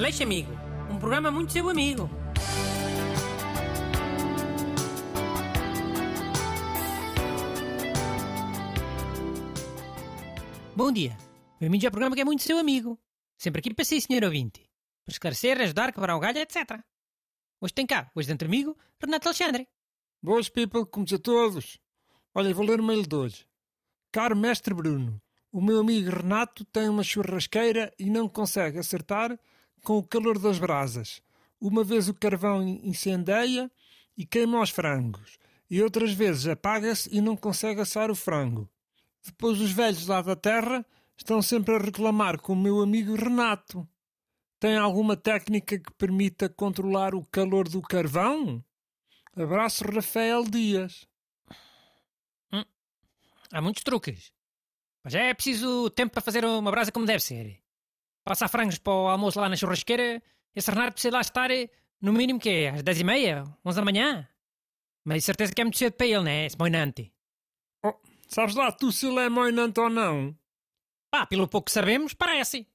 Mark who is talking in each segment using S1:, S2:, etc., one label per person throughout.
S1: Aleixo Amigo, um programa muito seu amigo. Bom dia. Bem-vindos ao programa que é muito seu amigo. Sempre aqui para si, senhor ouvinte. Para esclarecer, ajudar, quebrar o galho, etc. Hoje tem cá, hoje dentro amigo, Renato Alexandre.
S2: Boas, people, como a todos. Olha, vou ler o mail de hoje. Caro mestre Bruno, o meu amigo Renato tem uma churrasqueira e não consegue acertar com o calor das brasas. Uma vez o carvão incendeia e queima os frangos, e outras vezes apaga-se e não consegue assar o frango. Depois os velhos lá da terra estão sempre a reclamar com o meu amigo Renato. Tem alguma técnica que permita controlar o calor do carvão? Abraço Rafael Dias.
S1: Hum, há muitos truques. Mas é preciso tempo para fazer uma brasa como deve ser. Passar frangos para o almoço lá na churrasqueira, esse Renato precisa lá estar no mínimo que é, às dez e meia, onze da manhã. Mas certeza que é muito cedo para ele, né? Esse moinante.
S2: Oh, sabes lá tu se ele é moinante ou não?
S1: Pá, pelo pouco que sabemos, parece.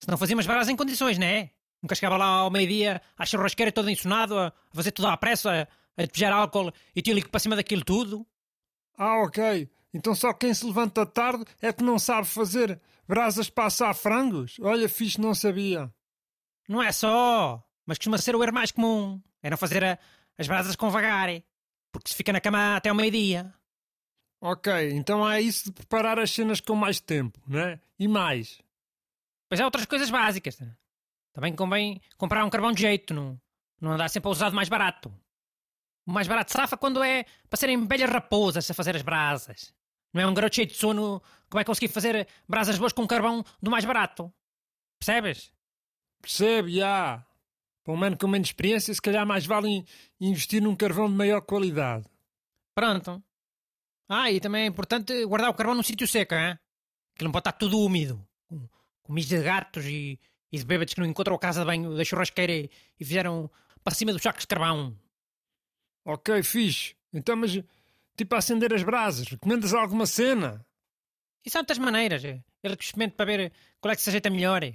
S1: Se não fazíamos varas em condições, né? Nunca chegava lá ao meio-dia à churrasqueira todo ensonado, a fazer tudo à pressa, a despejar álcool e tílico para cima daquilo tudo.
S2: Ah, ok. Então só quem se levanta tarde é que não sabe fazer brasas para assar frangos? Olha, fixe, não sabia.
S1: Não é só, mas costuma ser o erro mais comum. É não fazer a, as brasas com vagar, porque se fica na cama até ao meio-dia.
S2: Ok, então há isso de preparar as cenas com mais tempo, né? E mais.
S1: Pois há outras coisas básicas. Né? Também convém comprar um carvão de jeito, não, não andar sempre a usar mais barato. O mais barato safa quando é para serem belhas raposas a fazer as brasas. Não é um garoto cheio de sono que vai conseguir fazer brasas boas com carvão do mais barato. Percebes?
S2: Percebe, já. Para um mano com menos experiência, se calhar mais vale investir num carvão de maior qualidade.
S1: Pronto. Ah, e também é importante guardar o carvão num sítio seco, hein? Que não pode estar tudo úmido. Com, com de gatos e, e de bêbados que não encontram a casa de banho da churrasqueira e, e fizeram para cima dos sacos de carvão.
S2: Ok, fixe. Então, mas tipo a acender as brasas, recomendas alguma cena?
S1: Isso há muitas maneiras. É. Ele que experimente para ver qual é que se ajeita melhor. É.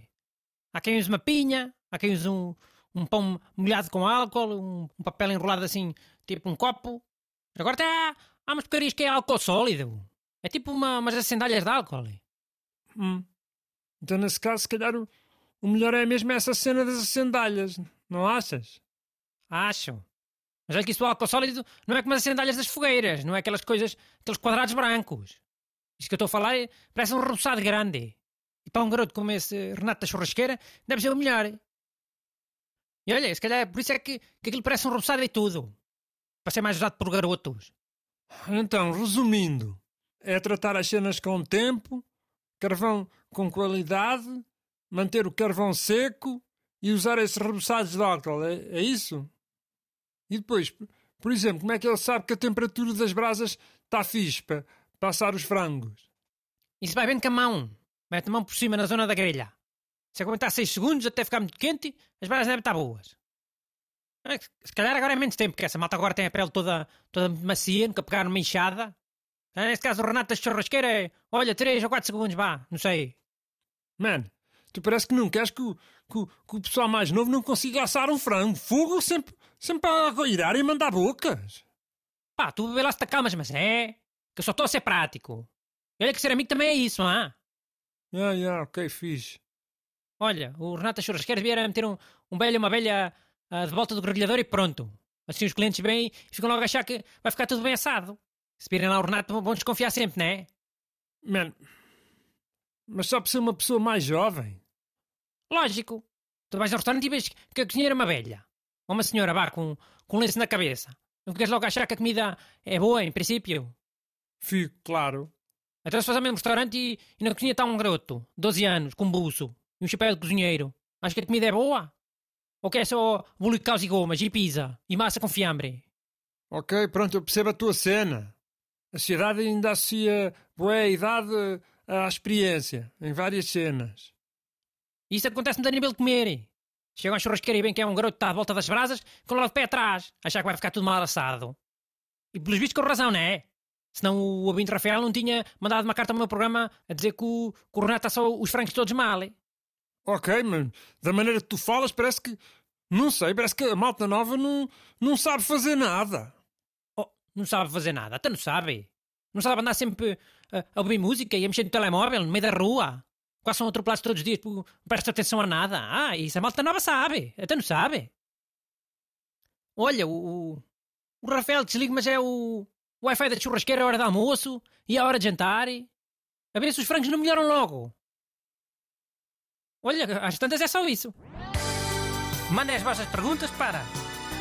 S1: Há quem use uma pinha, há quem use um, um pão molhado com álcool, um, um papel enrolado assim, tipo um copo. Agora até há, há umas porcarias que é álcool sólido. É tipo uma, umas acendalhas de álcool.
S2: Hum. Então, nesse caso, se calhar o, o melhor é mesmo essa cena das acendalhas, não achas?
S1: Acho. Mas olha que isso do álcool sólido não é como as acendalhas das fogueiras, não é aquelas coisas, aqueles quadrados brancos. Isto que eu estou a falar é, parece um rebuçado grande. E para um garoto como esse Renato da Churrasqueira, deve ser o melhor. E olha, se calhar por isso é que, que aquilo parece um rebuçado e tudo. Para ser mais usado por garotos.
S2: Então, resumindo, é tratar as cenas com tempo, carvão com qualidade, manter o carvão seco e usar esses rebuçados de álcool. É, é isso? E depois, por exemplo, como é que ele sabe que a temperatura das brasas está fixe para passar os frangos?
S1: Isso vai vendo com a mão. Mete a mão por cima na zona da grelha. Se aguentar 6 segundos até ficar muito quente, as brasas devem estar boas. É se calhar agora é menos tempo, porque essa malta agora tem a pele toda, toda macia, nunca pegar numa enxada. Neste caso, o Renato da churrasqueira é, olha, 3 ou 4 segundos, vá, não sei.
S2: Mano, tu parece que não queres que o, que, que o pessoal mais novo não consiga assar um frango. Fogo sempre, sempre a irar e mandar bocas.
S1: Pá, tu bebê lá se te calmas, mas é que eu só estou a ser prático. Olha que ser amigo também é isso, é?
S2: Ah, yeah, ok, fiz.
S1: Olha, o Renato da Churrasqueira devia meter um, um velho uma velha uh, de volta do grelhador e pronto. Assim os clientes vêm e ficam logo a achar que vai ficar tudo bem assado. Se virem lá o Renato, vão desconfiar sempre, não é?
S2: Man, mas só por ser uma pessoa mais jovem.
S1: Lógico. Tu vais ao restaurante e vês que a cozinheira é uma velha. Ou uma senhora, vá, com, com lenço na cabeça. Não ficas logo achar que a comida é boa, em princípio?
S2: Fico, claro.
S1: Então se faz ao mesmo restaurante e, e na cozinha está um garoto, 12 anos, com um buço e um chapéu de cozinheiro. Acho que a comida é boa? Ou quer só bolo de caus e gomas e pizza e massa com fiambre?
S2: Ok, pronto, eu percebo a tua cena. A sociedade ainda associa boa idade à experiência, em várias cenas.
S1: Isso acontece-me a nível de comer. Chegam à churrasqueira e bem que é um garoto que está à volta das brasas, com logo de pé atrás, achar que vai ficar tudo mal assado. E pelos vistos com razão, não é? Senão o ouvinte Rafael não tinha mandado uma carta ao meu programa a dizer que o, que o Renato está só os francos todos mal.
S2: Ok, mas da maneira que tu falas, parece que. Não sei, parece que a malta nova não, não sabe fazer nada.
S1: Oh, não sabe fazer nada, até não sabe. Não sabe andar sempre a, a ouvir música e a mexer no telemóvel, no meio da rua. Quase são atropelados todos os dias, não presta atenção a nada. Ah, isso a malta nova sabe, até não sabe. Olha, o, o Rafael desliga, mas é o, Wi-Fi da churrasqueira a hora de almoço e a hora de jantar. A ver se os frangos não melhoram logo. Olha, às tantas é só isso. Mandem as vossas perguntas para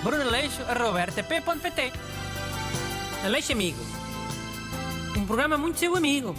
S1: brunaleixo.rtp.pt Aleixo Amigo. Um programa muito seu amigo.